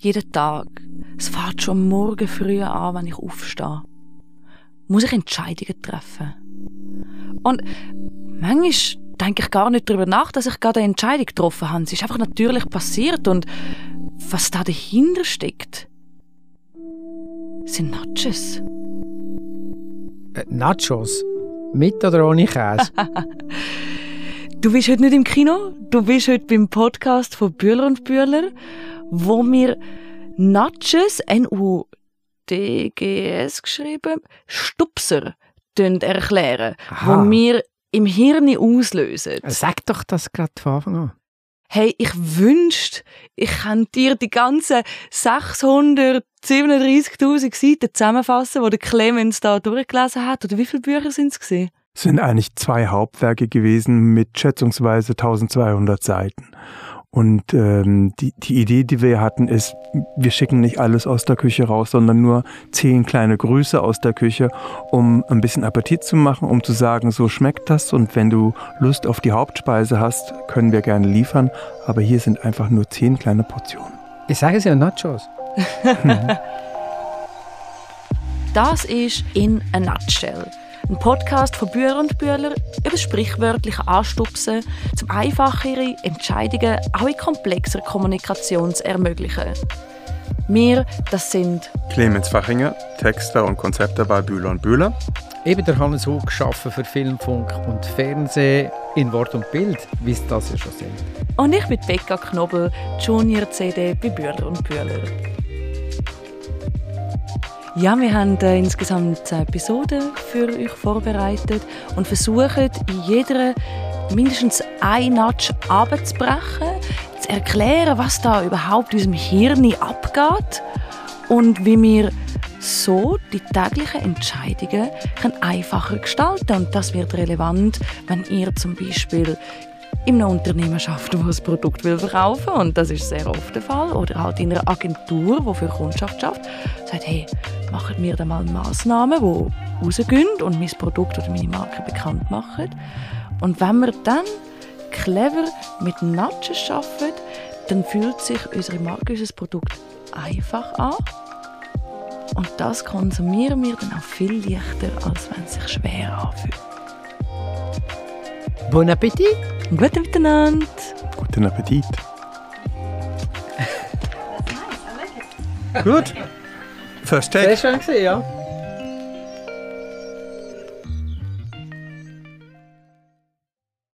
jeden Tag. Es fährt schon Morgen früh an, wenn ich aufstehe. Muss ich Entscheidungen treffen. Und manchmal denke ich gar nicht darüber nach, dass ich gerade eine Entscheidung getroffen habe. Es ist einfach natürlich passiert und was da dahinter steckt, sind Nachos. Äh, Nachos? Mit oder ohne Käse? du bist heute nicht im Kino, du bist heute beim Podcast von Bühler und Bühler, wo wir Nachos, N-U-D-G-S geschrieben, Stupser erklären, Aha. wo wir im Hirn auslösen. Sag doch das gerade von Anfang an. Hey, ich wünschte, ich könnte dir die ganzen 637.000 Seiten zusammenfassen, die der Clemens da durchgelesen hat. Oder wie viele Bücher sind? Es sind eigentlich zwei Hauptwerke gewesen mit schätzungsweise 1200 Seiten. Und ähm, die, die Idee, die wir hatten, ist, wir schicken nicht alles aus der Küche raus, sondern nur zehn kleine Grüße aus der Küche, um ein bisschen Appetit zu machen, um zu sagen, so schmeckt das. Und wenn du Lust auf die Hauptspeise hast, können wir gerne liefern. Aber hier sind einfach nur zehn kleine Portionen. Ich sage es ja Nachos. das ist in a nutshell ein Podcast von Bühler und Bühler über das sprichwörtliche Anstupsen, um einfachere Entscheidungen auch in komplexer Kommunikation zu ermöglichen. Wir, das sind Clemens Fachinger, Texter und Konzepter bei Bühler und Bühler. Eben der Hannes Hug, geschaffen für Film, Funk und Fernsehen in Wort und Bild, wie es das ja schon sind. Und ich bin Becca Knobel, Junior CD bei Bühler und Bühler. Ja, wir haben äh, insgesamt zehn Episoden für euch vorbereitet und versuchen in jeder mindestens ein Natsch abzubrechen, zu erklären, was da überhaupt in unserem Hirn abgeht und wie wir so die täglichen Entscheidungen einfacher gestalten. Und das wird relevant, wenn ihr zum Beispiel in einem Unternehmen schafft, das ein Produkt will verkaufen und das ist sehr oft der Fall. Oder halt in einer Agentur, die für Kundschaft schafft, sagt, hey, machen wir da mal Massnahmen, die rausgehen und mein Produkt oder meine Marke bekannt machen. Und wenn wir dann clever mit Nudges arbeiten, dann fühlt sich unsere Marke, unser Produkt einfach an. Und das konsumieren wir dann auch viel leichter, als wenn es sich schwer anfühlt. Bon Appetit! Guten Miteinander! Guten Appetit! Gut! First take. Det är ja.